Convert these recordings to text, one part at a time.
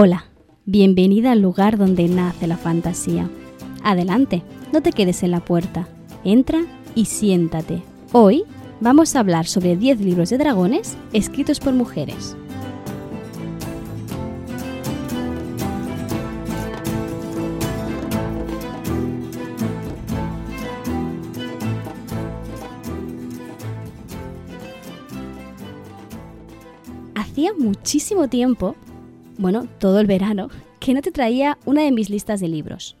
Hola, bienvenida al lugar donde nace la fantasía. Adelante, no te quedes en la puerta. Entra y siéntate. Hoy vamos a hablar sobre 10 libros de dragones escritos por mujeres. Hacía muchísimo tiempo, bueno, todo el verano, que no te traía una de mis listas de libros.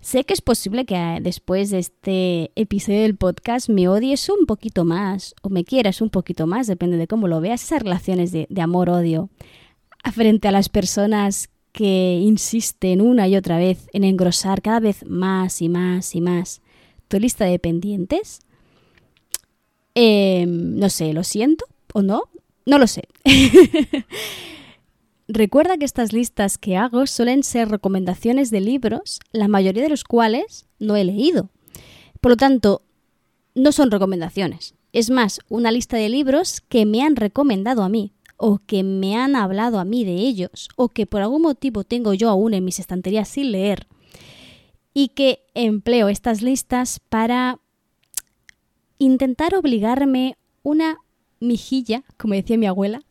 Sé que es posible que eh, después de este episodio del podcast me odies un poquito más o me quieras un poquito más, depende de cómo lo veas, esas relaciones de, amor-odio frente a las personas que insisten una y otra vez en engrosar cada vez más y más y más tu lista de pendientes. Em, no sé, lo siento o no, no lo sé. Recuerda que estas listas que hago suelen ser recomendaciones de libros, la mayoría de los cuales no he leído. Por lo tanto, no son recomendaciones. Es más, una lista de libros que me han recomendado a mí, o que me han hablado a mí de ellos, o que por algún motivo tengo yo aún en mis estanterías sin leer, y que empleo estas listas para intentar obligarme una mijilla, como decía mi abuela,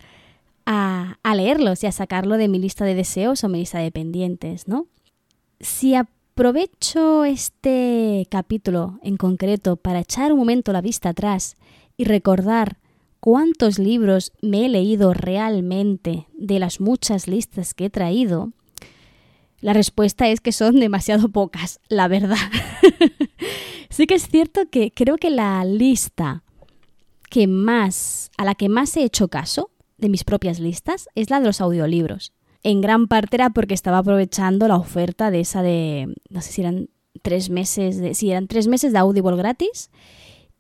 a, leerlos y a sacarlo de mi lista de deseos o mi lista de pendientes, ¿no? Si aprovecho este capítulo en concreto para echar un momento la vista atrás y recordar cuántos libros me he leído realmente de las muchas listas que he traído, la respuesta es que son demasiado pocas, la verdad. sí que es cierto que creo que la lista que más a la que más he hecho caso de mis propias listas es la de los audiolibros. En gran parte era porque estaba aprovechando la oferta de esa de, no sé si eran tres meses, de, sí, eran tres meses de Audible gratis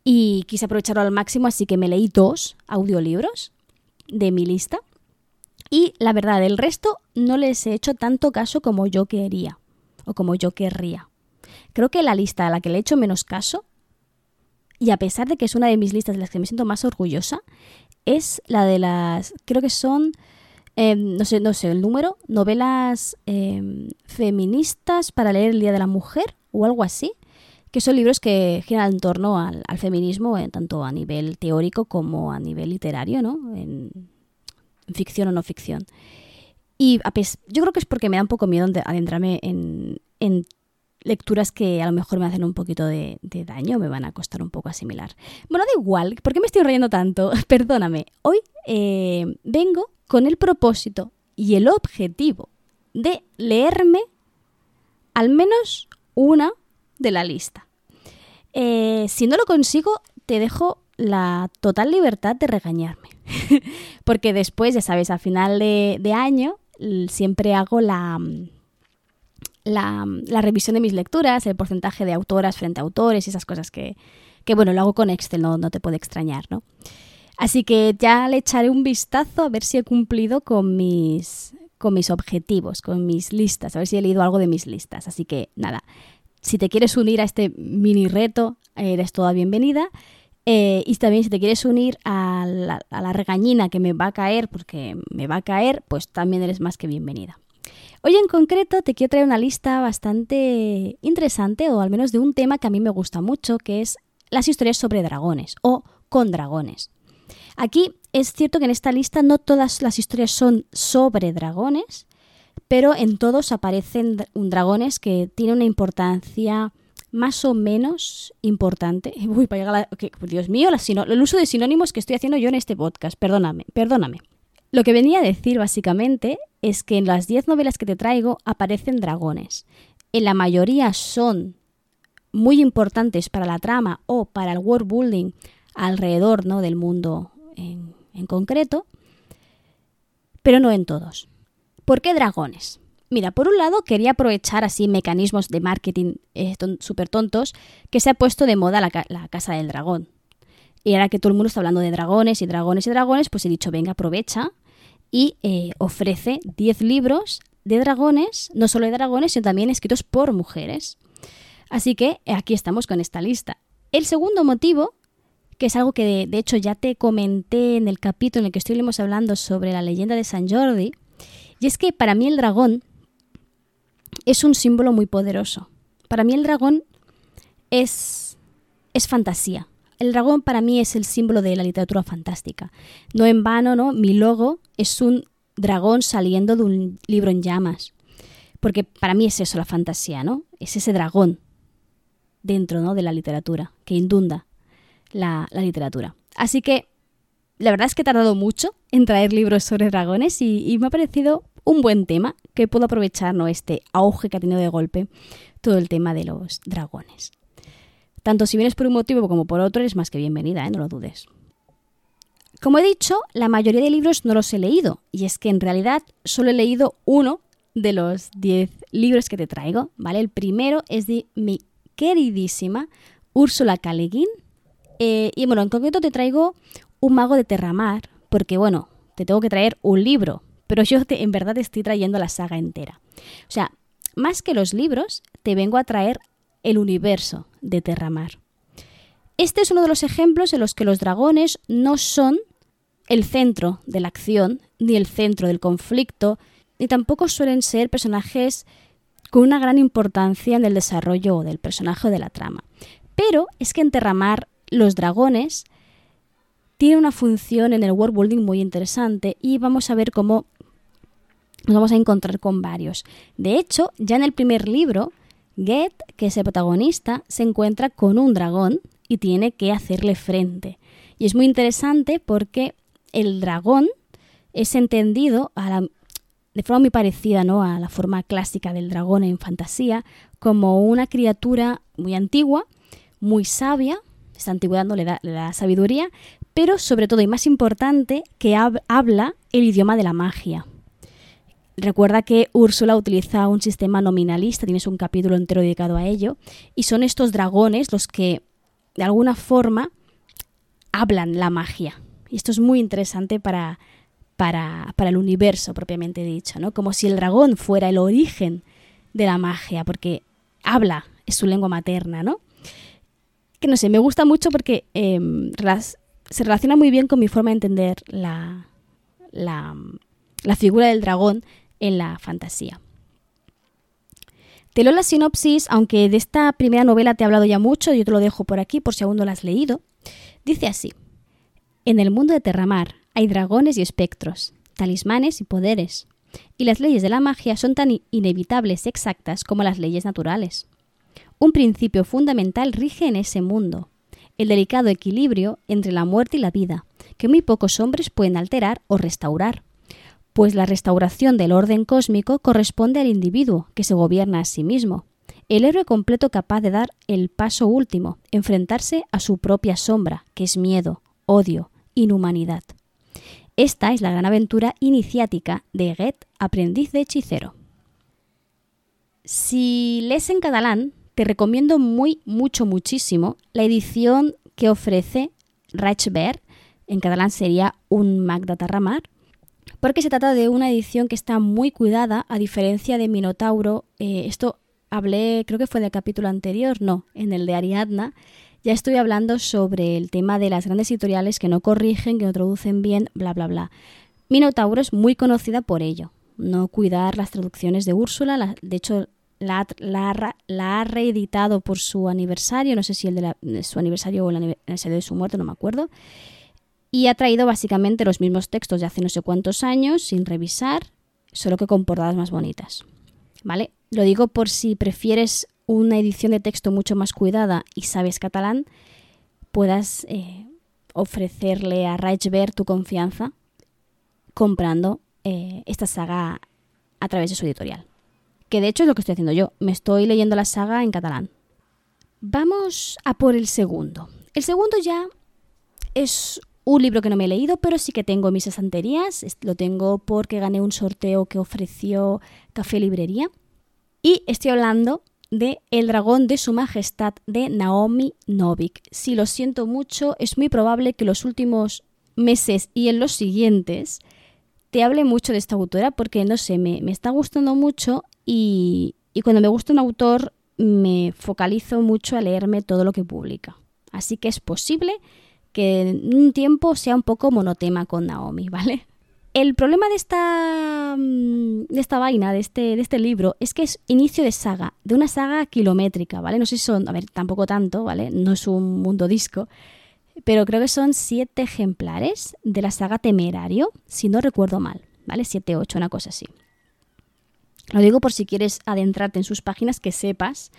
y quise aprovecharlo al máximo, así que me leí dos audiolibros de mi lista. Y la verdad, el resto no les he hecho tanto caso como yo quería o como yo querría. Creo que la lista a la que le he hecho menos caso, y a pesar de que es una de mis listas de las que me siento más orgullosa, es la de las, creo que son, em, no, sé, no sé el número, novelas em, feministas para leer el Día de la Mujer o algo así, que son libros que giran en torno al, feminismo, eh, tanto a nivel teórico como a nivel literario, ¿no? En, ficción o no ficción. Y yo creo que es porque me da un poco miedo adentrarme en, en lecturas que a lo mejor me hacen un poquito de, daño, me van a costar un poco asimilar. Bueno, da igual, ¿por qué me estoy riendo tanto? Perdóname, hoy eh, vengo con el propósito y el objetivo de leerme al menos una de la lista. Eh, si no lo consigo, te dejo la total libertad de regañarme. Porque después, ya sabes, a final de año siempre hago la la, revisión de mis lecturas, el porcentaje de autoras frente a autores y esas cosas que, bueno, lo hago con Excel, no, no te puede extrañar, ¿no? Así que ya le echaré un vistazo a ver si he cumplido con mis, con mis objetivos, con mis listas, a ver si he leído algo de mis listas. Así que nada, si te quieres unir a este mini reto, eres toda bienvenida. Eh, y también si te quieres unir a la, a la regañina que me va a caer, porque me va a caer, pues también eres más que bienvenida. Hoy en concreto te quiero traer una lista bastante interesante, o al menos de un tema que a mí me gusta mucho, que es las historias sobre dragones o con dragones. Aquí es cierto que en esta lista no todas las historias son sobre dragones, pero en todos aparecen dragones que tienen una importancia más o menos importante. Uy, para llegar a la... Dios mío, el uso de sinónimos que estoy haciendo yo en este podcast. Perdóname, perdóname. Lo que venía a decir básicamente es que en las 10 novelas que te traigo aparecen dragones. En la mayoría son muy importantes para la trama o para el world building alrededor ¿no? del mundo en, concreto, pero no en todos. ¿Por qué dragones? Mira, por un lado quería aprovechar así mecanismos de marketing eh, súper tontos que se ha puesto de moda la, la Casa del Dragón. Y ahora que todo el mundo está hablando de dragones y dragones y dragones, pues he dicho, venga, aprovecha y eh, ofrece 10 libros de dragones, no solo de dragones, sino también escritos por mujeres. Así que eh, aquí estamos con esta lista. El segundo motivo, que es algo que de, hecho ya te comenté en el capítulo en el que estuvimos hablando sobre la leyenda de San Jordi, Y es que para mí el dragón es un símbolo muy poderoso. Para mí el dragón es, es fantasía. El dragón para mí es el símbolo de la literatura fantástica. No en vano, ¿no? Mi logo es un dragón saliendo de un libro en llamas. Porque para mí es eso la fantasía, ¿no? Es ese dragón dentro ¿no? de la literatura, que indunda la, literatura. Así que la verdad es que he tardado mucho en traer libros sobre dragones y, me ha parecido un buen tema que puedo aprovechar ¿no? este auge que ha tenido de golpe todo el tema de los dragones. Tanto si vienes por un motivo como por otro, eres más que bienvenida, ¿eh? no lo dudes. Como he dicho, la mayoría de libros no los he leído, y es que en realidad solo he leído uno de los 10 libros que te traigo, ¿vale? El primero es de mi queridísima Úrsula K. eh, y bueno, en concreto te traigo Un mago de Terramar, porque bueno, te tengo que traer un libro, pero yo en verdad te estoy trayendo la saga entera. O sea, más que los libros, te vengo a traer el universo de Terramar. Este es uno de los ejemplos en los que los dragones no son el centro de la acción, ni el centro del conflicto, ni tampoco suelen ser personajes con una gran importancia en el desarrollo del personaje o de la trama. Pero es que en Terramar los dragones tienen una función en el world building muy interesante y vamos a ver cómo nos vamos a encontrar con varios. De hecho, ya en el primer libro, Get, que es el protagonista, se encuentra con un dragón y tiene que hacerle frente. Y es muy interesante porque el dragón es entendido a la, de forma muy parecida ¿no? a la forma clásica del dragón en fantasía, como una criatura muy antigua, muy sabia, esta antigüedad no le da, sabiduría, pero sobre todo y más importante, que habla el idioma de la magia. Recuerda que Úrsula utiliza un sistema nominalista, tienes un capítulo entero dedicado a ello, y son estos dragones los que, de alguna forma, hablan la magia. Y esto es muy interesante para, para, el universo propiamente dicho, ¿no? Como si el dragón fuera el origen de la magia, porque habla, es su lengua materna, ¿no? Que no sé, me gusta mucho porque em, se relaciona muy bien con mi forma de entender la, la, la figura del dragón en la fantasía. Te leo la sinopsis, aunque de esta primera novela te he hablado ya mucho, yo te lo dejo por aquí por si aún no la has leído. Dice así. En el mundo de Terramar hay dragones y espectros, talismanes y poderes, y las leyes de la magia son tan inevitables y exactas como las leyes naturales. Un principio fundamental rige en ese mundo, el delicado equilibrio entre la muerte y la vida, que muy pocos hombres pueden alterar o restaurar, pues la restauración del orden cósmico corresponde al individuo, que se gobierna a sí mismo, el héroe completo capaz de dar el paso último, enfrentarse a su propia sombra, que es miedo, odio, inhumanidad. Esta es la gran aventura iniciática de Get, aprendiz de hechicero. Si lees en catalán, te recomiendo muy, mucho, muchísimo la edición que ofrece Reichberg, en catalán sería un Magda Tarramar, porque se trata de una edición que está muy cuidada, a diferencia de Minotauro. Eh, esto hablé, creo que fue en el capítulo anterior, no, en el de Ariadna, ya estoy hablando sobre el tema de las grandes editoriales que no corrigen, que no traducen bien, bla, bla, bla. Minotauro es muy conocida por ello, no cuidar las traducciones de Úrsula, de hecho la, ha reeditado por su aniversario, no sé si el de, su aniversario o el aniversario de su muerte, no me acuerdo, y ha traído básicamente los mismos textos de hace no sé cuántos años, sin revisar, solo que con portadas más bonitas. ¿Vale? Lo digo por si prefieres una edición de texto mucho más cuidada y sabes catalán, puedas eh, ofrecerle a Reichberg tu confianza comprando eh, esta saga a través de su editorial. Que de hecho es lo que estoy haciendo yo. Me estoy leyendo la saga en catalán. Vamos a por el segundo. El segundo ya es un libro que no me he leído, pero sí que tengo mis estanterías. Lo tengo porque gané un sorteo que ofreció Café Librería. Y estoy hablando de El dragón de su majestad de Naomi Novik. Si lo siento mucho, es muy probable que los últimos meses y en los siguientes te hable mucho de esta autora porque, no sé, me, está gustando mucho y, y cuando me gusta un autor me focalizo mucho a leerme todo lo que publica. Así que es posible que en un tiempo sea un poco monotema con Naomi, ¿vale? El problema de esta, mm, de esta vaina, de este, de este libro, es que es inicio de saga, de una saga kilométrica, ¿vale? No sé si son, a ver, tampoco tanto, ¿vale? No es un mundo disco, pero creo que son siete ejemplares de la saga Temerario, si no recuerdo mal, ¿vale? Siete, ocho, una cosa así. Lo digo por si quieres adentrarte en sus páginas, que sepas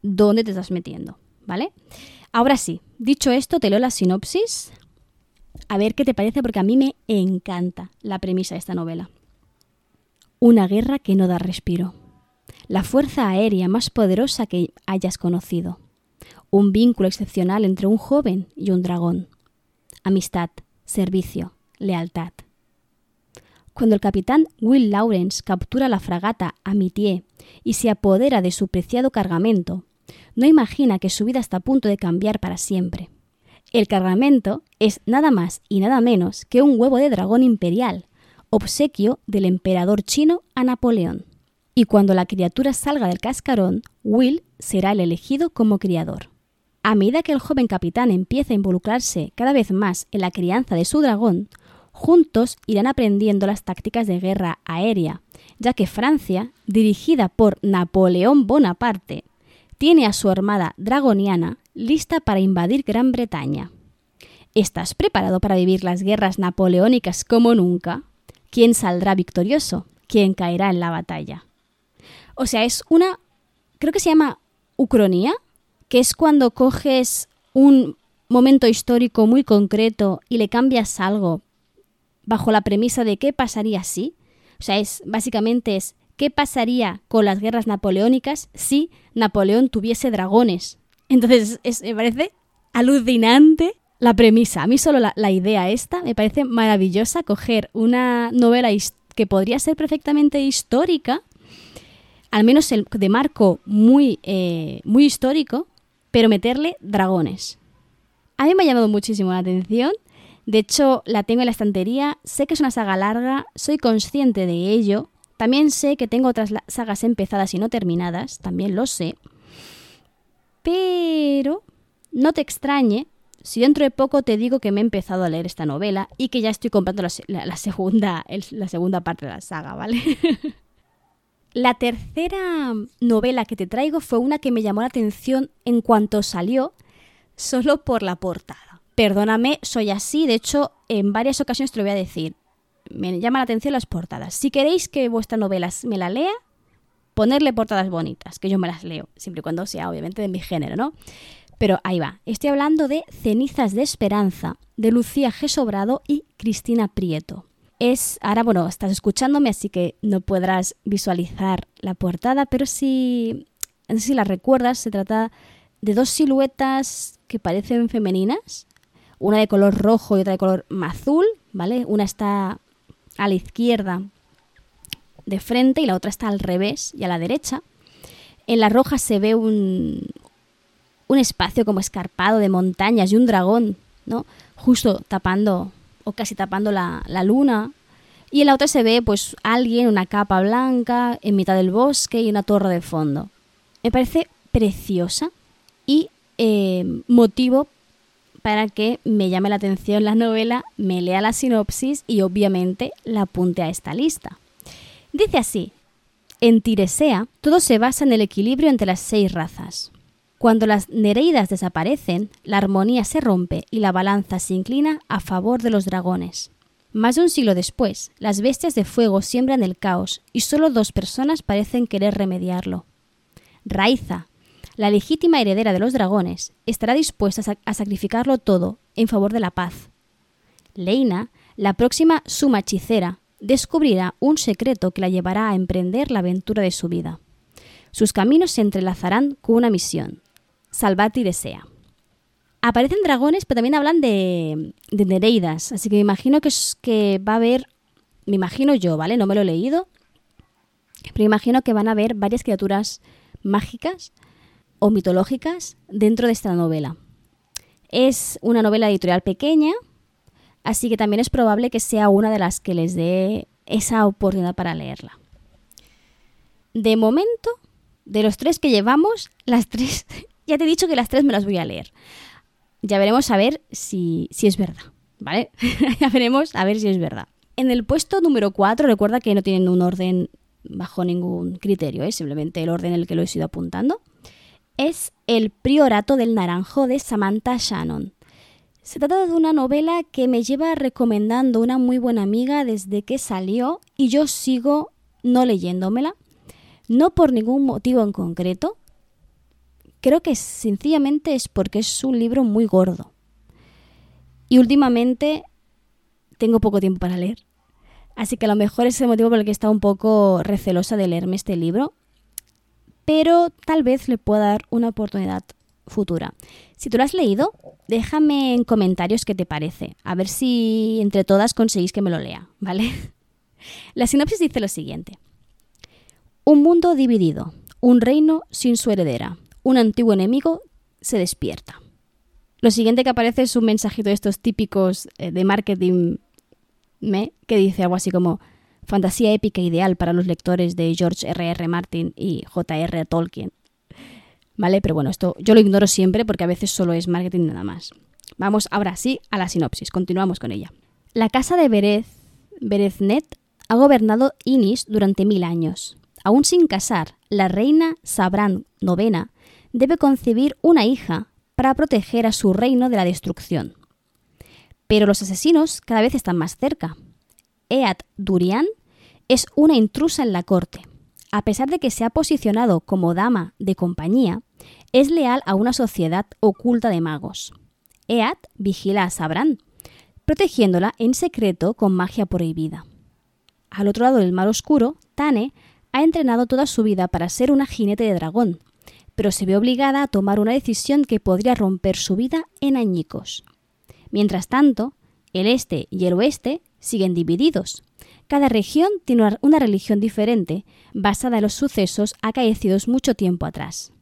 dónde te estás metiendo, ¿vale? Ahora sí, dicho esto, te leo la sinopsis a ver qué te parece porque a mí me encanta la premisa de esta novela. Una guerra que no da respiro. La fuerza aérea más poderosa que hayas conocido. Un vínculo excepcional entre un joven y un dragón. Amistad, servicio, lealtad. Cuando el capitán Will Lawrence captura la fragata Amitié y se apodera de su preciado cargamento, no imagina que su vida está a punto de cambiar para siempre. El cargamento es nada más y nada menos que un huevo de dragón imperial, obsequio del emperador chino a Napoleón. Y cuando la criatura salga del cascarón, Will será el elegido como criador. A medida que el joven capitán empieza a involucrarse cada vez más en la crianza de su dragón, juntos irán aprendiendo las tácticas de guerra aérea, ya que Francia, dirigida por Napoleón Bonaparte, tiene a su armada dragoniana lista para invadir Gran Bretaña. ¿Estás preparado para vivir las guerras napoleónicas como nunca? ¿Quién saldrá victorioso? ¿Quién caerá en la batalla? O sea, es una... creo que se llama ucronía, que es cuando coges un momento histórico muy concreto y le cambias algo bajo la premisa de qué pasaría si. O sea, es básicamente es qué pasaría con las guerras napoleónicas si Napoleón tuviese dragones entonces, me parece alucinante la premisa. A mí solo la, idea esta me parece maravillosa, coger una novela que podría ser perfectamente histórica, al menos el, de marco muy, eh, muy histórico, pero meterle dragones. A mí me ha llamado muchísimo la atención. De hecho, la tengo en la estantería. Sé que es una saga larga, soy consciente de ello. También sé que tengo otras sagas empezadas y no terminadas, también lo sé. Pero no te extrañe si dentro de poco te digo que me he empezado a leer esta novela y que ya estoy comprando la, segunda, la segunda parte de la saga, ¿vale? la tercera novela que te traigo fue una que me llamó la atención en cuanto salió, solo por la portada. Perdóname, soy así, de hecho, en varias ocasiones te lo voy a decir. Me llama la atención las portadas. Si queréis que vuestra novela me la lea, ponerle portadas bonitas, que yo me las leo, siempre y cuando sea obviamente de mi género, ¿no? Pero ahí va, estoy hablando de Cenizas de Esperanza, de Lucía G. Sobrado y Cristina Prieto. Es, ahora bueno, estás escuchándome, así que no podrás visualizar la portada, pero si, no sé si la recuerdas, se trata de dos siluetas que parecen femeninas, una de color rojo y otra de color azul, ¿vale? Una está a la izquierda de frente y la otra está al revés y a la derecha. En la roja se ve un, un espacio como escarpado de montañas y un dragón, ¿no? Justo tapando o casi tapando la, la luna. Y en la otra se ve pues alguien, una capa blanca en mitad del bosque y una torre de fondo. Me parece preciosa y eh, motivo para que me llame la atención la novela, me lea la sinopsis y obviamente la apunte a esta lista. Dice así, en Tiresea todo se basa en el equilibrio entre las seis razas. Cuando las Nereidas desaparecen, la armonía se rompe y la balanza se inclina a favor de los dragones. Más de un siglo después, las bestias de fuego siembran el caos y solo dos personas parecen querer remediarlo. Raiza, la legítima heredera de los dragones, estará dispuesta a, sacrificarlo todo en favor de la paz. Leina, la próxima suma hechicera, descubrirá un secreto que la llevará a emprender la aventura de su vida. Sus caminos se entrelazarán con una misión, salvar Tiresea. Aparecen dragones, pero también hablan de, de Nereidas, así que me imagino que, que va a haber, me imagino yo, ¿vale? No me lo he leído, pero imagino que van a haber varias criaturas mágicas o mitológicas dentro de esta novela. Es una novela editorial pequeña, Así que también es probable que sea una de las que les dé esa oportunidad para leerla. De momento, de los tres que llevamos, las tres, ya te he dicho que las tres me las voy a leer. Ya veremos a ver si, si es verdad, ¿vale? ya veremos a ver si es verdad. En el puesto número 4, recuerda que no tienen un orden bajo ningún criterio, es ¿eh? simplemente el orden en el que lo he ido apuntando, es El Priorato del Naranjo de Samantha Shannon. Se trata de una novela que me lleva recomendando una muy buena amiga desde que salió y yo sigo no leyéndomela, no por ningún motivo en concreto. Creo que sencillamente es porque es un libro muy gordo. Y últimamente tengo poco tiempo para leer. Así que a lo mejor es el motivo por el que está un poco recelosa de leerme este libro. Pero tal vez le pueda dar una oportunidad futura. Si tú lo has leído, déjame en comentarios qué te parece, a ver si entre todas conseguís que me lo lea, ¿vale? La sinopsis dice lo siguiente. Un mundo dividido, un reino sin su heredera, un antiguo enemigo se despierta. Lo siguiente que aparece es un mensajito de estos típicos eh, de marketing me que dice algo así como fantasía épica ideal para los lectores de George R.R. R. Martin y J.R. Tolkien. ¿vale? Pero bueno, esto yo lo ignoro siempre porque a veces solo es marketing nada más. Vamos ahora sí a la sinopsis, continuamos con ella. La casa de Berez, Bereznet ha gobernado Inis durante mil años. Aún sin casar, la reina Sabran IX debe concebir una hija para proteger a su reino de la destrucción. Pero los asesinos cada vez están más cerca. Eat Durian es una intrusa en la corte. A pesar de que se ha posicionado como dama de compañía, es leal a una sociedad oculta de magos. Eat vigila a Sabran, protegiéndola en secreto con magia prohibida. Al otro lado del mar oscuro, Tane ha entrenado toda su vida para ser una jinete de dragón, pero se ve obligada a tomar una decisión que podría romper su vida en añicos. Mientras tanto, el este y el oeste siguen divididos. Cada región tiene una religión diferente, basada en los sucesos acaecidos mucho tiempo atrás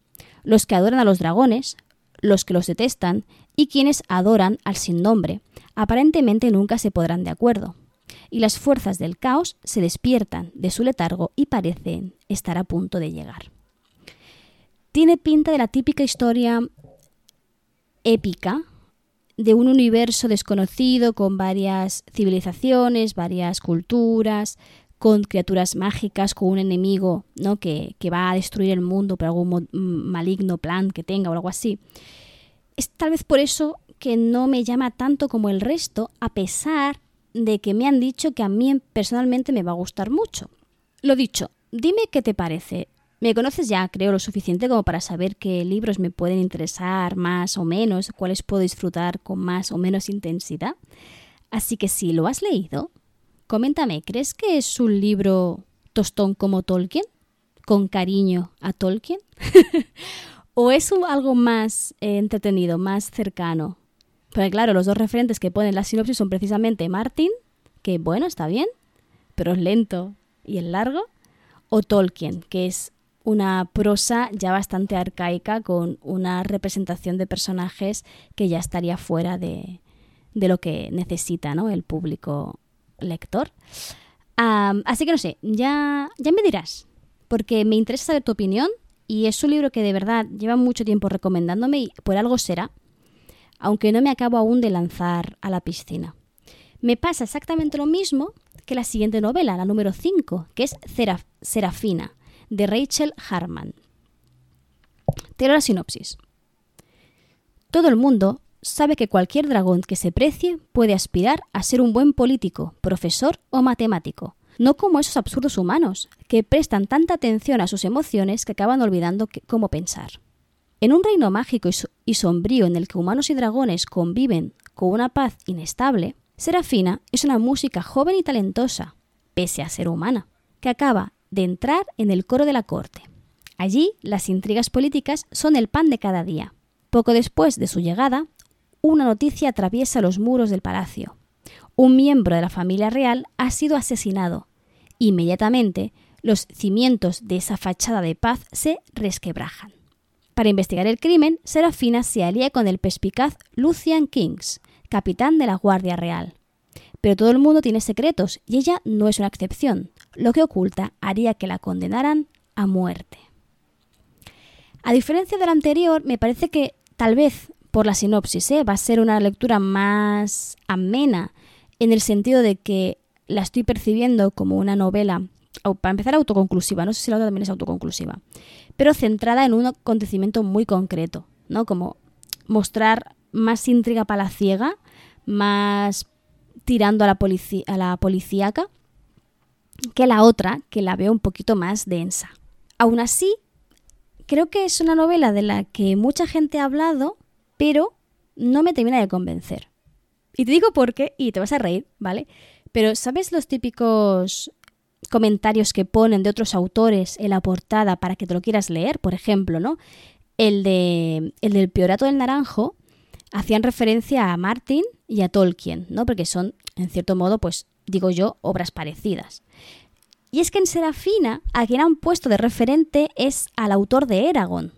los que adoran a los dragones, los que los detestan y quienes adoran al sin nombre. Aparentemente nunca se podrán de acuerdo. Y las fuerzas del caos se despiertan de su letargo y parecen estar a punto de llegar. Tiene pinta de la típica historia épica de un universo desconocido con varias civilizaciones, varias culturas, con criaturas mágicas, con un enemigo ¿no? que, va a destruir el mundo por algún maligno plan que tenga o algo así. Es tal vez por eso que no me llama tanto como el resto, a pesar de que me han dicho que a mí personalmente me va a gustar mucho. Lo dicho, dime qué te parece. Me conoces ya, creo, lo suficiente como para saber qué libros me pueden interesar más o menos, cuáles puedo disfrutar con más o menos intensidad. Así que si lo has leído, Coméntame, ¿crees que es un libro tostón como Tolkien? ¿Con cariño a Tolkien? ¿O es algo más eh, entretenido, más cercano? Porque claro, los dos referentes que ponen la sinopsis son precisamente Martin, que bueno, está bien, pero es lento y es largo, o Tolkien, que es una prosa ya bastante arcaica con una representación de personajes que ya estaría fuera de, de lo que necesita ¿no? el público lector. así que no sé, ya, ya me dirás, porque me interesa saber tu opinión y es un libro que de verdad lleva mucho tiempo recomendándome y por algo será, aunque no me acabo aún de lanzar a la piscina. Me pasa exactamente lo mismo que la siguiente novela, la número 5, que es Serafina, de Rachel Harman. Te la sinopsis. Todo el mundo sabe que cualquier dragón que se precie puede aspirar a ser un buen político, profesor o matemático, no como esos absurdos humanos, que prestan tanta atención a sus emociones que acaban olvidando cómo pensar. En un reino mágico y sombrío en el que humanos y dragones conviven con una paz inestable, Serafina es una música joven y talentosa, pese a ser humana, que acaba de entrar en el coro de la corte. Allí las intrigas políticas son el pan de cada día. Poco después de su llegada, una noticia atraviesa los muros del palacio. Un miembro de la familia real ha sido asesinado. Inmediatamente, los cimientos de esa fachada de paz se resquebrajan. Para investigar el crimen, Serafina se alía con el perspicaz Lucian Kings, capitán de la Guardia Real. Pero todo el mundo tiene secretos y ella no es una excepción. Lo que oculta haría que la condenaran a muerte. A diferencia del anterior, me parece que tal vez por la sinopsis. ¿eh? Va a ser una lectura más amena en el sentido de que la estoy percibiendo como una novela, para empezar, autoconclusiva, no sé si la otra también es autoconclusiva, pero centrada en un acontecimiento muy concreto, ¿no? Como mostrar más intriga palaciega, más tirando a la, a la policíaca, que la otra, que la veo un poquito más densa. Aún así, creo que es una novela de la que mucha gente ha hablado, pero no me termina de convencer. Y te digo por qué, y te vas a reír, ¿vale? Pero ¿sabes los típicos comentarios que ponen de otros autores en la portada para que te lo quieras leer? Por ejemplo, ¿no? El, de, el del Piorato del Naranjo hacían referencia a Martin y a Tolkien, ¿no? Porque son, en cierto modo, pues digo yo, obras parecidas. Y es que en Serafina, a quien han puesto de referente es al autor de Eragon,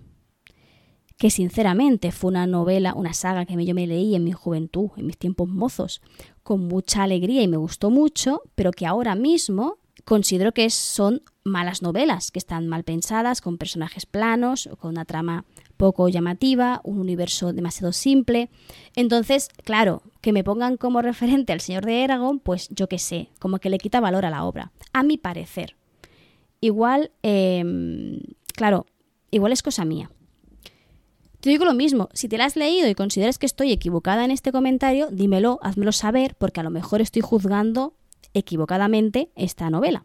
que sinceramente fue una novela, una saga que yo me leí en mi juventud, en mis tiempos mozos, con mucha alegría y me gustó mucho, pero que ahora mismo considero que son malas novelas, que están mal pensadas, con personajes planos, con una trama poco llamativa, un universo demasiado simple. Entonces, claro, que me pongan como referente al señor de Eragon, pues yo qué sé, como que le quita valor a la obra, a mi parecer. Igual, em, claro, igual es cosa mía. Te digo lo mismo, si te la has leído y consideras que estoy equivocada en este comentario, dímelo, házmelo saber, porque a lo mejor estoy juzgando equivocadamente esta novela.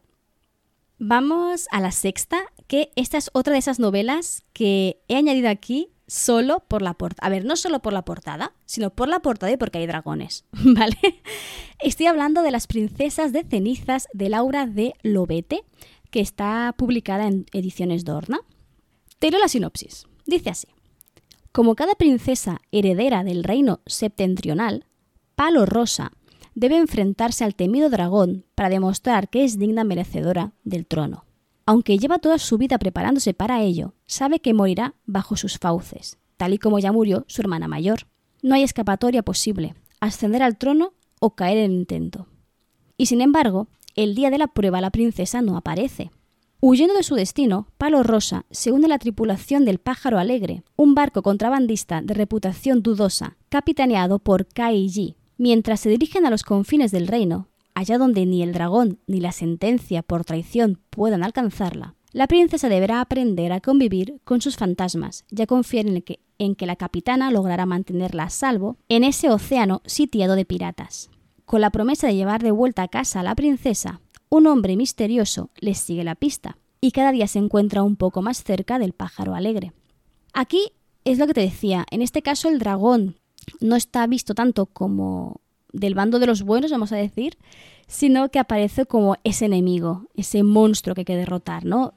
Vamos a la sexta, que esta es otra de esas novelas que he añadido aquí solo por la portada. A ver, no solo por la portada, sino por la portada y porque hay dragones, ¿vale? Estoy hablando de Las princesas de cenizas de Laura de Lobete, que está publicada en Ediciones Dorna. Te la sinopsis. Dice así. Como cada princesa heredera del reino septentrional, Palo Rosa debe enfrentarse al temido dragón para demostrar que es digna merecedora del trono. Aunque lleva toda su vida preparándose para ello, sabe que morirá bajo sus fauces, tal y como ya murió su hermana mayor. No hay escapatoria posible, ascender al trono o caer en intento. Y sin embargo, el día de la prueba la princesa no aparece. Huyendo de su destino, Palo Rosa se une a la tripulación del Pájaro Alegre, un barco contrabandista de reputación dudosa, capitaneado por Kai Ji, Mientras se dirigen a los confines del reino, allá donde ni el dragón ni la sentencia por traición puedan alcanzarla, la princesa deberá aprender a convivir con sus fantasmas y a confiar en que, en que la capitana logrará mantenerla a salvo en ese océano sitiado de piratas. Con la promesa de llevar de vuelta a casa a la princesa, un hombre misterioso les sigue la pista y cada día se encuentra un poco más cerca del pájaro alegre. Aquí es lo que te decía, en este caso el dragón no está visto tanto como del bando de los buenos, vamos a decir, sino que aparece como ese enemigo, ese monstruo que hay que derrotar, ¿no?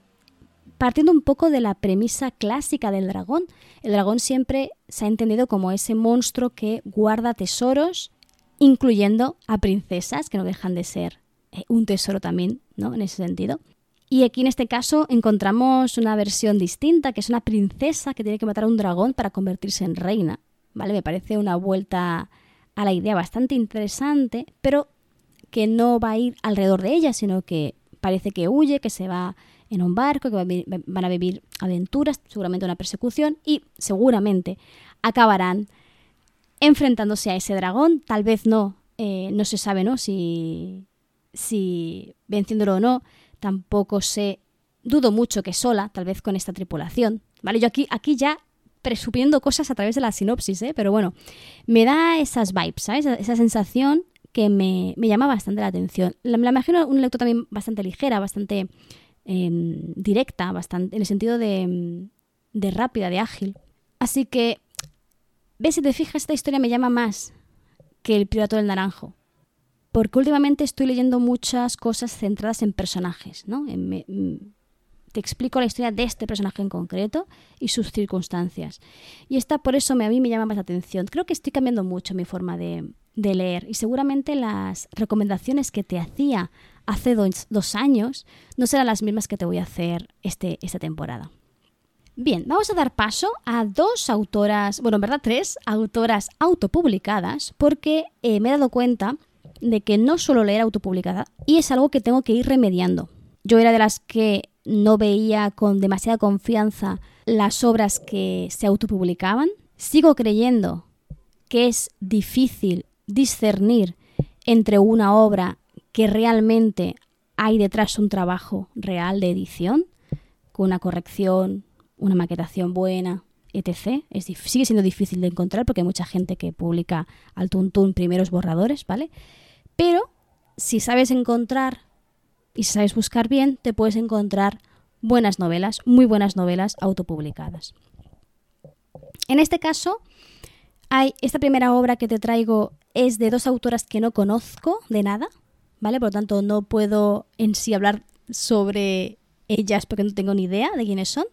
Partiendo un poco de la premisa clásica del dragón, el dragón siempre se ha entendido como ese monstruo que guarda tesoros, incluyendo a princesas, que no dejan de ser eh, un tesoro también, ¿no? En ese sentido. Y aquí en este caso encontramos una versión distinta, que es una princesa que tiene que matar a un dragón para convertirse en reina. ¿Vale? Me parece una vuelta a la idea bastante interesante, pero que no va a ir alrededor de ella, sino que parece que huye, que se va en un barco, que van a vivir aventuras, seguramente una persecución, y seguramente acabarán enfrentándose a ese dragón. Tal vez no, eh, no se sabe, ¿no? Si, si venciéndolo o no. Tampoco sé, dudo mucho que sola, tal vez con esta tripulación. ¿Vale? Yo aquí, aquí ya presumiendo cosas a través de la sinopsis, ¿eh? pero bueno, me da esas vibes, ¿sabes? Esa sensación que me, llama bastante la atención. La, la imagino un lector también bastante ligera, bastante em, directa, bastante, en el sentido de, de rápida, de ágil. Así que, ves, si te fijas, esta historia me llama más que el Pirata del Naranjo. Porque últimamente estoy leyendo muchas cosas centradas en personajes, ¿no? En, te explico la historia de este personaje en concreto y sus circunstancias. Y esta por eso me, a mí me llama más la atención. Creo que estoy cambiando mucho mi forma de, leer y seguramente las recomendaciones que te hacía hace dos, años no serán las mismas que te voy a hacer este, esta temporada. Bien, vamos a dar paso a dos autoras, bueno, en verdad tres autoras autopublicadas, porque eh, me he dado cuenta de que no suelo leer autopublicada y es algo que tengo que ir remediando. Yo era de las que no veía con demasiada confianza las obras que se autopublicaban. Sigo creyendo que es difícil discernir entre una obra que realmente hay detrás un trabajo real de edición, con una corrección, una maquetación buena, etc. Es, sigue siendo difícil de encontrar porque hay mucha gente que publica al tuntún primeros borradores, ¿vale? Pero si sabes encontrar y si sabes buscar bien, te puedes encontrar buenas novelas, muy buenas novelas autopublicadas. En este caso, hay esta primera obra que te traigo es de dos autoras que no conozco de nada, ¿vale? Por lo tanto, no puedo en sí hablar sobre ellas porque no tengo ni idea de quiénes son,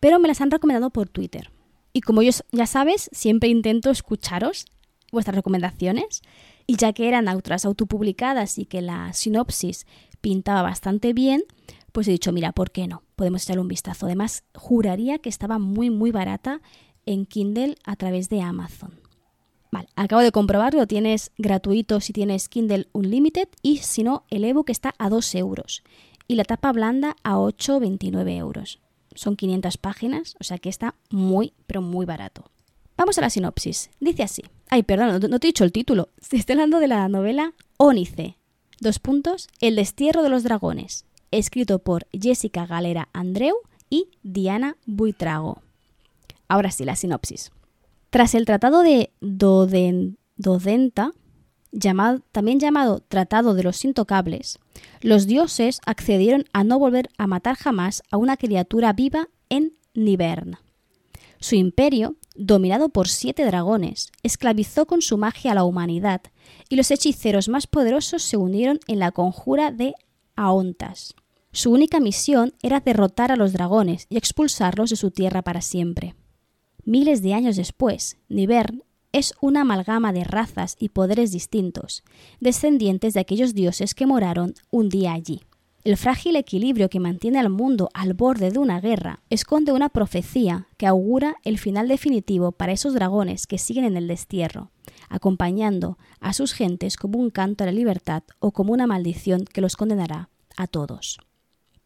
pero me las han recomendado por Twitter. Y como yo, ya sabes, siempre intento escucharos vuestras recomendaciones y ya que eran autoras autopublicadas y que la sinopsis pintaba bastante bien, pues he dicho, mira, ¿por qué no? Podemos echarle un vistazo. Además, juraría que estaba muy, muy barata en Kindle a través de Amazon. Vale, acabo de comprobarlo, tienes gratuito si tienes Kindle Unlimited y si no, el ebook está a 2 euros y la tapa blanda a 8,29 euros. Son 500 páginas, o sea que está muy, pero muy barato. Vamos a la sinopsis. Dice así. Ay, perdón, no, te he dicho el título. Estoy hablando de la novela Ónice. Dos puntos. El destierro de los dragones. Escrito por Jessica Galera Andreu y Diana Buitrago. Ahora sí, la sinopsis. Tras el Tratado de Dodenta, también llamado Tratado de los Intocables, los dioses accedieron a no volver a matar jamás a una criatura viva en Nivern. Su imperio, dominado por siete dragones, esclavizó con su magia a la humanidad, y los hechiceros más poderosos se unieron en la conjura de Aontas. Su única misión era derrotar a los dragones y expulsarlos de su tierra para siempre. Miles de años después, Nivern es una amalgama de razas y poderes distintos, descendientes de aquellos dioses que moraron un día allí. El frágil equilibrio que mantiene al mundo al borde de una guerra esconde una profecía que augura el final definitivo para esos dragones que siguen en el destierro, acompañando a sus gentes como un canto a la libertad o como una maldición que los condenará a todos.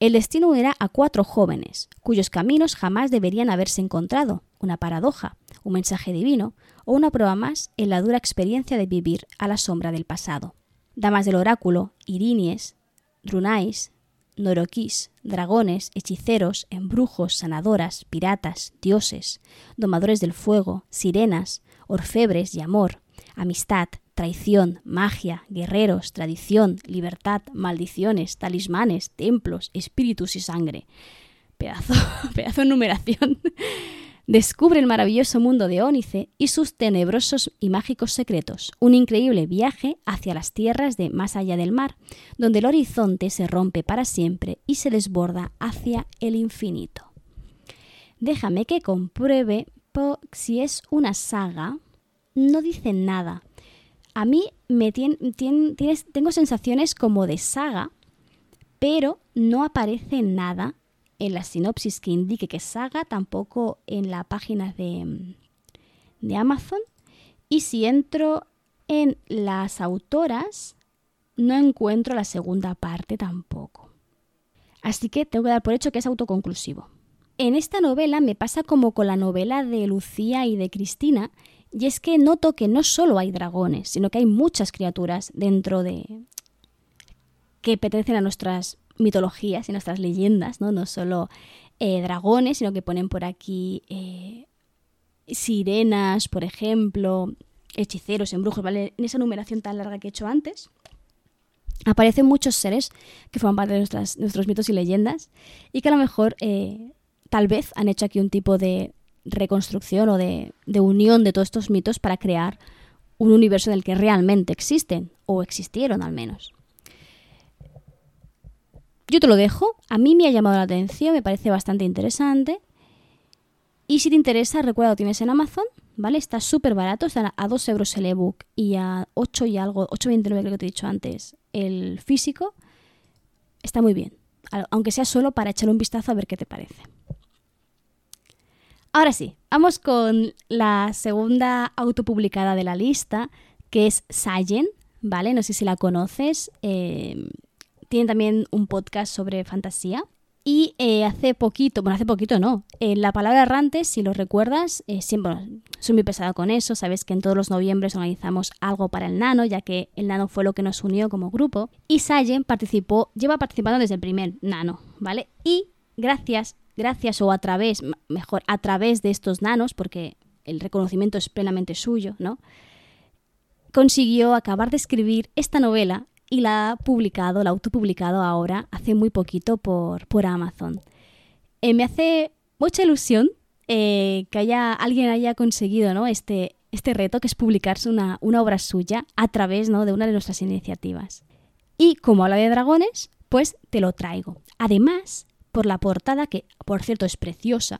El destino unirá a cuatro jóvenes, cuyos caminos jamás deberían haberse encontrado, una paradoja, un mensaje divino o una prueba más en la dura experiencia de vivir a la sombra del pasado. Damas del oráculo, irinies, drunais, noroquís, dragones, hechiceros, embrujos, sanadoras, piratas, dioses, domadores del fuego, sirenas, orfebres y amor, amistad, traición, magia, guerreros, tradición, libertad, maldiciones, talismanes, templos, espíritus y sangre. Pedazo, pedazo de numeración. Descubre el maravilloso mundo de Ónice y sus tenebrosos y mágicos secretos, un increíble viaje hacia las tierras de más allá del mar, donde el horizonte se rompe para siempre y se desborda hacia el infinito. Déjame que compruebe si es una saga. No dice nada, a mí me tengo sensaciones como de saga, pero no aparece nada en la sinopsis que indique que saga, tampoco en la página de, de Amazon. Y si entro en las autoras, no encuentro la segunda parte tampoco. Así que tengo que dar por hecho que es autoconclusivo. En esta novela me pasa como con la novela de Lucía y de Cristina, y es que noto que no solo hay dragones, sino que hay muchas criaturas dentro de... que pertenecen a nuestras mitologías y nuestras leyendas, ¿no? No solo eh, dragones, sino que ponen por aquí eh, sirenas, por ejemplo, hechiceros, embrujos, ¿vale? En esa numeración tan larga que he hecho antes. Aparecen muchos seres que forman parte de nuestros mitos y leyendas y que a lo mejor eh, tal vez han hecho aquí un tipo de reconstrucción o de, unión de todos estos mitos para crear un universo en el que realmente existen, o existieron al menos. Yo te lo dejo, a mí me ha llamado la atención, me parece bastante interesante. Y si te interesa, recuerda, lo tienes en Amazon, ¿vale? Está súper barato, está a 2 euros el ebook y a 8 y algo, 8,29 creo que te he dicho antes, el físico. Está muy bien, aunque sea solo para echar un vistazo a ver qué te parece. Ahora sí, vamos con la segunda autopublicada de la lista, que es Sayen, ¿vale? No sé si la conoces. Eh, tiene también un podcast sobre fantasía. Y eh, hace poquito, bueno, hace poquito no, en la palabra errante, si lo recuerdas, eh, siempre soy muy pesada con eso, sabes que en todos los noviembres organizamos algo para el nano, ya que el nano fue lo que nos unió como grupo, y Sayen participó, lleva participando desde el primer nano, ¿vale? Y gracias, gracias o a través, mejor, a través de estos nanos, porque el reconocimiento es plenamente suyo, ¿no? Consiguió acabar de escribir esta novela y la ha publicado, la ha autopublicado ahora, hace muy poquito por, por Amazon. Eh, me hace mucha ilusión eh, que haya, alguien haya conseguido ¿no? este, este reto, que es publicarse una, una obra suya a través ¿no? de una de nuestras iniciativas. Y como habla de dragones, pues te lo traigo. Además, por la portada, que por cierto es preciosa,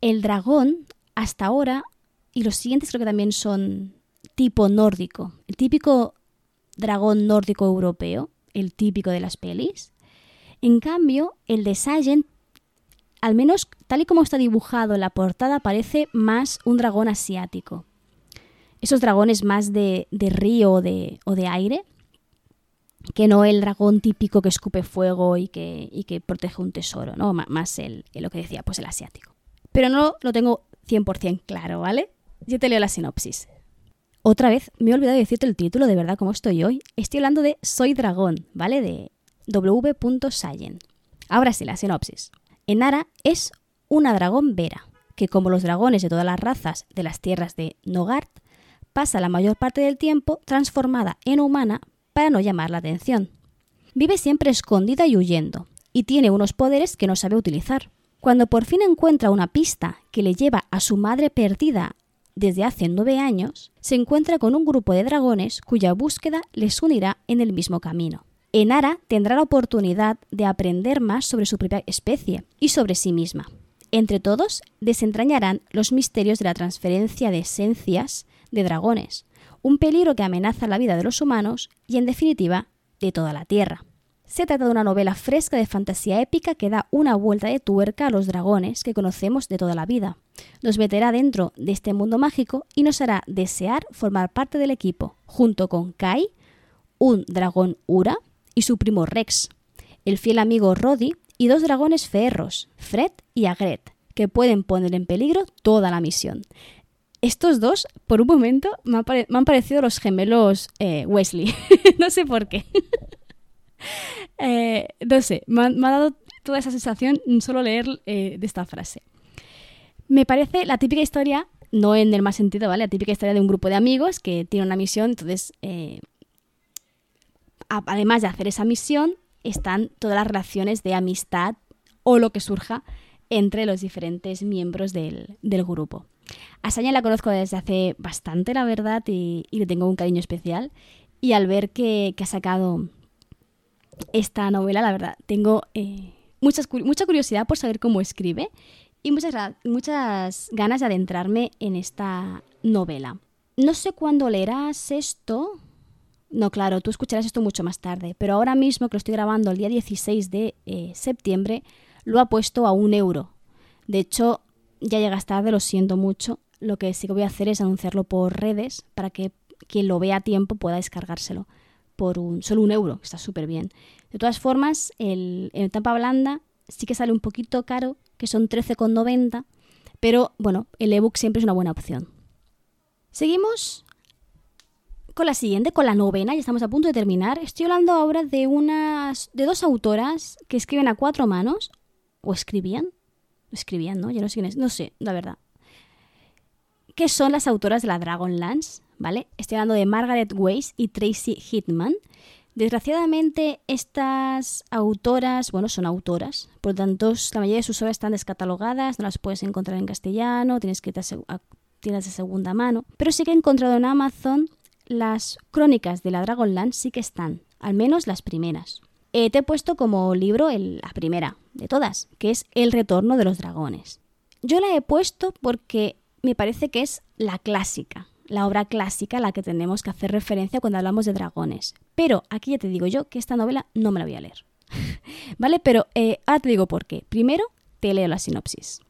el dragón hasta ahora, y los siguientes creo que también son tipo nórdico, el típico dragón nórdico europeo, el típico de las pelis. En cambio, el de Sagen, al menos tal y como está dibujado en la portada, parece más un dragón asiático. Esos dragones más de, río o de, o de, aire, que no el dragón típico que escupe fuego y que, que protege un tesoro, ¿no? más el, lo que decía, pues el asiático. Pero no lo tengo 100% claro, ¿vale? Yo te leo la sinopsis. Otra vez, me he olvidado de decirte el título, de verdad, cómo estoy hoy. Estoy hablando de Soy Dragón, ¿vale? De W. Sayen. Ahora sí, la sinopsis. Enara es una dragón vera, que como los dragones de todas las razas de las tierras de Nogart, pasa la mayor parte del tiempo transformada en humana para no llamar la atención. Vive siempre escondida y huyendo, y tiene unos poderes que no sabe utilizar. Cuando por fin encuentra una pista que le lleva a su madre perdida desde hace nueve años, se encuentra con un grupo de dragones cuya búsqueda les unirá en el mismo camino. Enara tendrá la oportunidad de aprender más sobre su propia especie y sobre sí misma. Entre todos, desentrañarán los misterios de la transferencia de esencias de dragones, un peligro que amenaza la vida de los humanos y, en definitiva, de toda la Tierra. Se trata de una novela fresca de fantasía épica que da una vuelta de tuerca a los dragones que conocemos de toda la vida. Nos meterá dentro de este mundo mágico y nos hará desear formar parte del equipo, junto con Kai, un dragón Ura y su primo Rex, el fiel amigo Roddy y dos dragones feerros, Fred y Agret, que pueden poner en peligro toda la misión. Estos dos, por un momento, me, han, parecido los gemelos eh, Wesley. no sé por qué. Eh, no sé, me ha, dado toda esa sensación solo leer eh, de esta frase. Me parece la típica historia, no en el más sentido, ¿vale? La típica historia de un grupo de amigos que tiene una misión, entonces, eh, además de hacer esa misión, están todas las relaciones de amistad o lo que surja entre los diferentes miembros del, grupo. A la conozco desde hace bastante, la verdad, y, le tengo un cariño especial. Y al ver que ha sacado esta novela, la verdad. Tengo eh, mucha curiosidad por saber cómo escribe y muchas, muchas ganas de adentrarme en esta novela. No sé cuándo leerás esto. No, claro, tú escucharás esto mucho más tarde, pero ahora mismo que lo estoy grabando el día 16 de eh, septiembre, lo ha puesto a un euro. De hecho, ya llegas tarde, lo siento mucho. Lo que sí que voy a hacer es anunciarlo por redes para que quien lo vea a tiempo pueda descargárselo por un, solo un euro, está súper bien. De todas formas, el, en tapa blanda sí que sale un poquito caro, que son 13,90, pero bueno, el ebook siempre es una buena opción. Seguimos con la siguiente, con la novena, ya estamos a punto de terminar. Estoy hablando ahora de unas de dos autoras que escriben a cuatro manos o escribían, escribían, ¿no? Ya no sé quién es, no sé, la verdad. ¿Qué son las autoras de la Dragonlance? Estoy hablando de Margaret Weiss y Tracy Hitman. Desgraciadamente, estas autoras, bueno, son autoras, por lo tanto, la mayoría de sus obras están descatalogadas, no las puedes encontrar en castellano, tienes que irte a, de segunda mano. Pero sí que he encontrado en Amazon las crónicas de la Dragonland, sí que están, al menos las primeras. Eh, te he puesto como libro la primera de todas, que es El retorno de los dragones. Yo la he puesto porque me parece que es la clásica, la obra clásica a la que tenemos que hacer referencia cuando hablamos de dragones. Pero aquí ya te digo yo que esta novela no me la voy a leer. ¿Vale? Pero eh, ahora te digo por qué. Primero, te leo la sinopsis.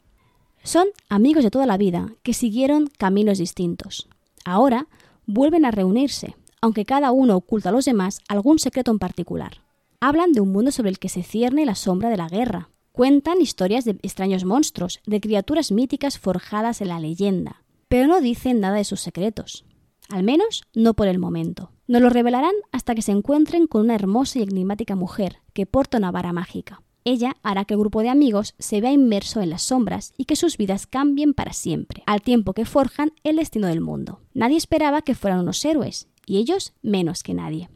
Son amigos de toda la vida que siguieron caminos distintos. Ahora vuelven a reunirse, aunque cada uno oculta a los demás algún secreto en particular. Hablan de un mundo sobre el que se cierne la sombra de la guerra, Cuentan historias de extraños monstruos, de criaturas míticas forjadas en la leyenda, pero no dicen nada de sus secretos. Al menos no por el momento. No lo revelarán hasta que se encuentren con una hermosa y enigmática mujer que porta una vara mágica. Ella hará que el grupo de amigos se vea inmerso en las sombras y que sus vidas cambien para siempre, al tiempo que forjan el destino del mundo. Nadie esperaba que fueran unos héroes, y ellos menos que nadie.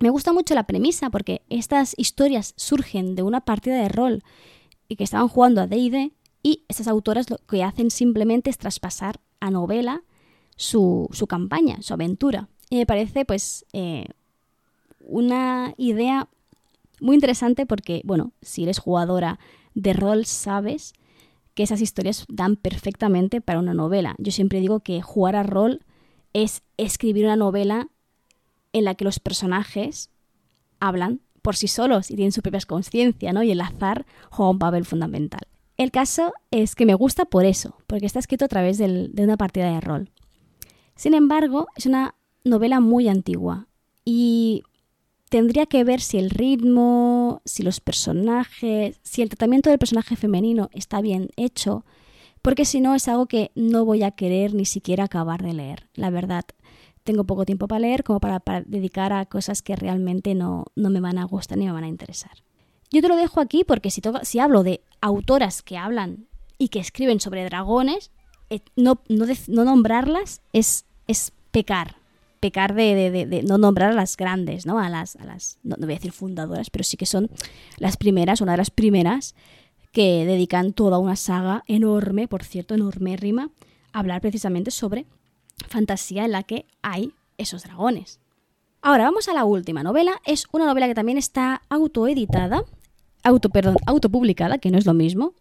Me gusta mucho la premisa porque estas historias surgen de una partida de rol y que estaban jugando a D&D y estas autoras lo que hacen simplemente es traspasar a novela su, campaña, su aventura. Y me parece pues eh, una idea muy interesante porque, bueno, si eres jugadora de rol sabes que esas historias dan perfectamente para una novela. Yo siempre digo que jugar a rol es escribir una novela en la que los personajes hablan por sí solos y tienen su propia conciencia, ¿no? Y el azar juega un papel fundamental. El caso es que me gusta por eso, porque está escrito a través de una partida de rol. Sin embargo, es una novela muy antigua y tendría que ver si el ritmo, si los personajes, si el tratamiento del personaje femenino está bien hecho, porque si no es algo que no voy a querer ni siquiera acabar de leer, la verdad tengo poco tiempo para leer como para, dedicar a cosas que realmente no, me van a gustar ni me van a interesar. Yo te lo dejo aquí porque si, si hablo de autoras que hablan y que escriben sobre dragones, eh, no, no, nombrarlas es, es pecar. Pecar de, no nombrar a las grandes, ¿no? A las, a las no, voy a decir fundadoras, pero sí que son las primeras, una de las primeras que dedican toda una saga enorme, por cierto, enorme rima, a hablar precisamente sobre fantasía en la que hay esos dragones. Ahora vamos a la última novela. Es una novela que también está autoeditada, auto, perdón, autopublicada, que no es lo mismo.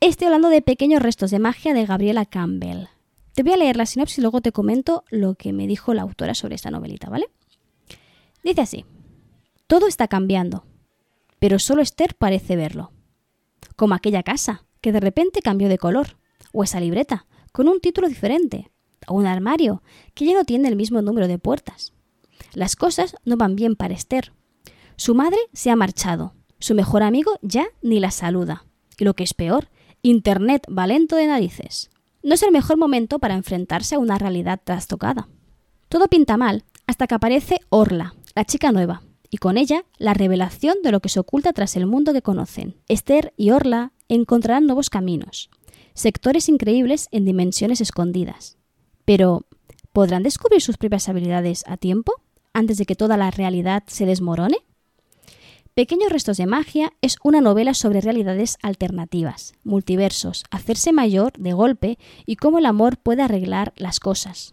Estoy hablando de Pequeños restos de magia de Gabriela Campbell. Te voy a leer la sinopsis y luego te comento lo que me dijo la autora sobre esta novelita, ¿vale? Dice así. Todo está cambiando, pero solo Esther parece verlo. Como aquella casa, que de repente cambió de color, o esa libreta, con un título diferente, o un armario que ya no tiene el mismo número de puertas. Las cosas no van bien para Esther. Su madre se ha marchado, su mejor amigo ya ni la saluda. Y lo que es peor, Internet va lento de narices. No es el mejor momento para enfrentarse a una realidad trastocada. Todo pinta mal hasta que aparece Orla, la chica nueva, y con ella la revelación de lo que se oculta tras el mundo que conocen. Esther y Orla encontrarán nuevos caminos, sectores increíbles en dimensiones escondidas. Pero, ¿podrán descubrir sus propias habilidades a tiempo, antes de que toda la realidad se desmorone? Pequeños restos de magia es una novela sobre realidades alternativas, multiversos, hacerse mayor de golpe y cómo el amor puede arreglar las cosas,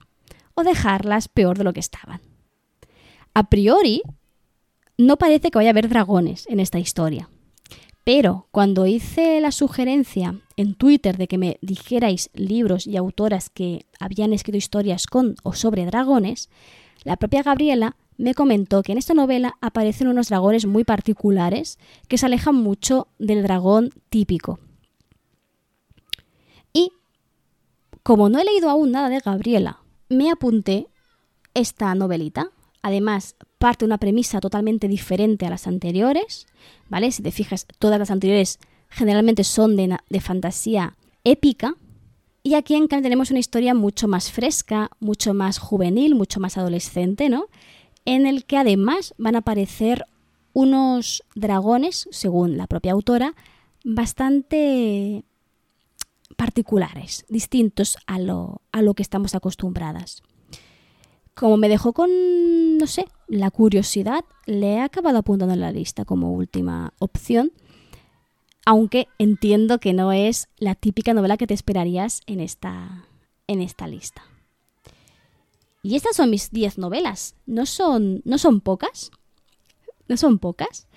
o dejarlas peor de lo que estaban. A priori, no parece que vaya a haber dragones en esta historia. Pero cuando hice la sugerencia en Twitter de que me dijerais libros y autoras que habían escrito historias con o sobre dragones, la propia Gabriela me comentó que en esta novela aparecen unos dragones muy particulares que se alejan mucho del dragón típico. Y como no he leído aún nada de Gabriela, me apunté esta novelita. Además, parte de una premisa totalmente diferente a las anteriores, ¿vale? Si te fijas, todas las anteriores generalmente son de, de fantasía épica, y aquí en cambio tenemos una historia mucho más fresca, mucho más juvenil, mucho más adolescente, ¿no? En el que además van a aparecer unos dragones, según la propia autora, bastante particulares, distintos a lo, a lo que estamos acostumbradas. Como me dejó con, no sé, la curiosidad, le he acabado apuntando en la lista como última opción, aunque entiendo que no es la típica novela que te esperarías en esta, en esta lista. Y estas son mis 10 novelas. ¿No son, ¿No son pocas? ¿No son pocas?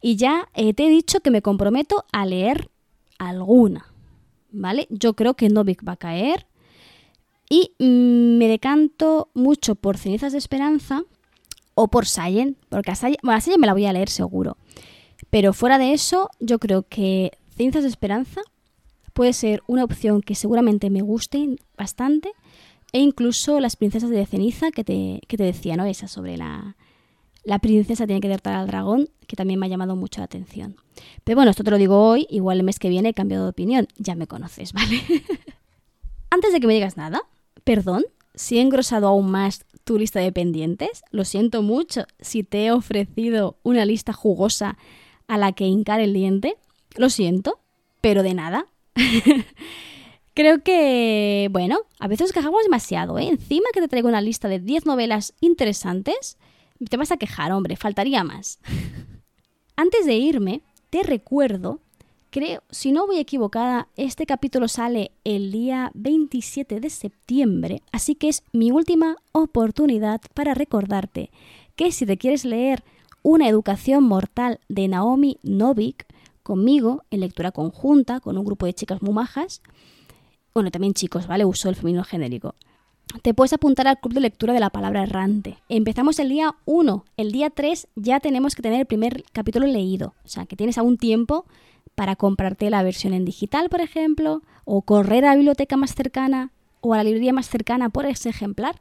Y ya eh, te he dicho que me comprometo a leer alguna. ¿Vale? Yo creo que Novik va a caer. Y mm, me decanto mucho por Cenizas de Esperanza o por Sayen, porque a Sayen, Sayen me la voy a leer seguro. Pero fuera de eso, yo creo que Cenizas de Esperanza puede ser una opción que seguramente me guste bastante. E incluso las princesas de ceniza que te, que te decía, ¿no? Esa sobre la, La princesa tiene que derrotar al dragón, que también me ha llamado mucho la atención. Pero bueno, esto te lo digo hoy, igual el mes que viene he cambiado de opinión. Ya me conoces, ¿vale? Antes de que me digas nada, perdón si he engrosado aún más tu lista de pendientes. Lo siento mucho si te he ofrecido una lista jugosa a la que hincar el diente. Lo siento, pero de nada. Creo que, bueno, a veces quejamos demasiado, ¿eh? Encima que te traigo una lista de 10 novelas interesantes, te vas a quejar, hombre, faltaría más. Antes de irme, te recuerdo, creo, si no voy equivocada, este capítulo sale el día 27 de septiembre, así que es mi última oportunidad para recordarte que si te quieres leer Una educación mortal de Naomi Novik, conmigo, en lectura conjunta, con un grupo de chicas muy majas, bueno, también chicos, ¿vale? Uso el femenino genérico. Te puedes apuntar al club de lectura de la palabra errante. Empezamos el día 1. El día 3 ya tenemos que tener el primer capítulo leído. O sea, que tienes aún tiempo para comprarte la versión en digital, por ejemplo, o correr a la biblioteca más cercana o a la librería más cercana por ese ejemplar.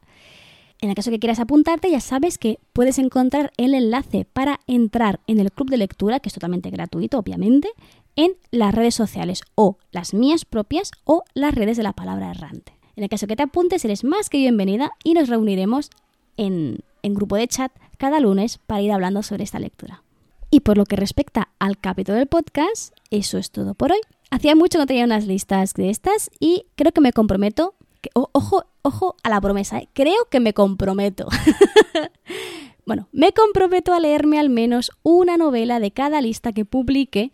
En el caso que quieras apuntarte, ya sabes que puedes encontrar el enlace para entrar en el club de lectura, que es totalmente gratuito, obviamente, en las redes sociales o las mías propias o las redes de la palabra errante. En el caso que te apuntes, eres más que bienvenida y nos reuniremos en, en grupo de chat cada lunes para ir hablando sobre esta lectura. Y por lo que respecta al capítulo del podcast, eso es todo por hoy. Hacía mucho que no tenía unas listas de estas y creo que me comprometo. Ojo, ojo a la promesa, ¿eh? creo que me comprometo. bueno, me comprometo a leerme al menos una novela de cada lista que publique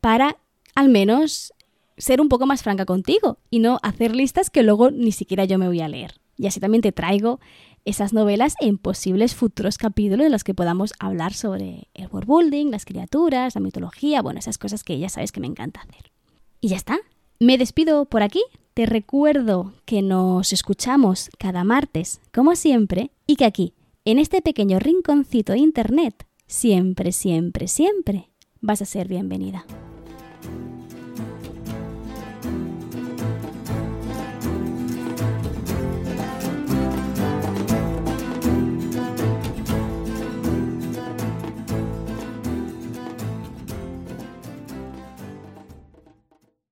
para al menos ser un poco más franca contigo y no hacer listas que luego ni siquiera yo me voy a leer. Y así también te traigo esas novelas en posibles futuros capítulos en los que podamos hablar sobre el world building, las criaturas, la mitología, bueno, esas cosas que ya sabes que me encanta hacer. Y ya está. Me despido por aquí. Te recuerdo que nos escuchamos cada martes, como siempre, y que aquí, en este pequeño rinconcito de internet, siempre, siempre, siempre vas a ser bienvenida.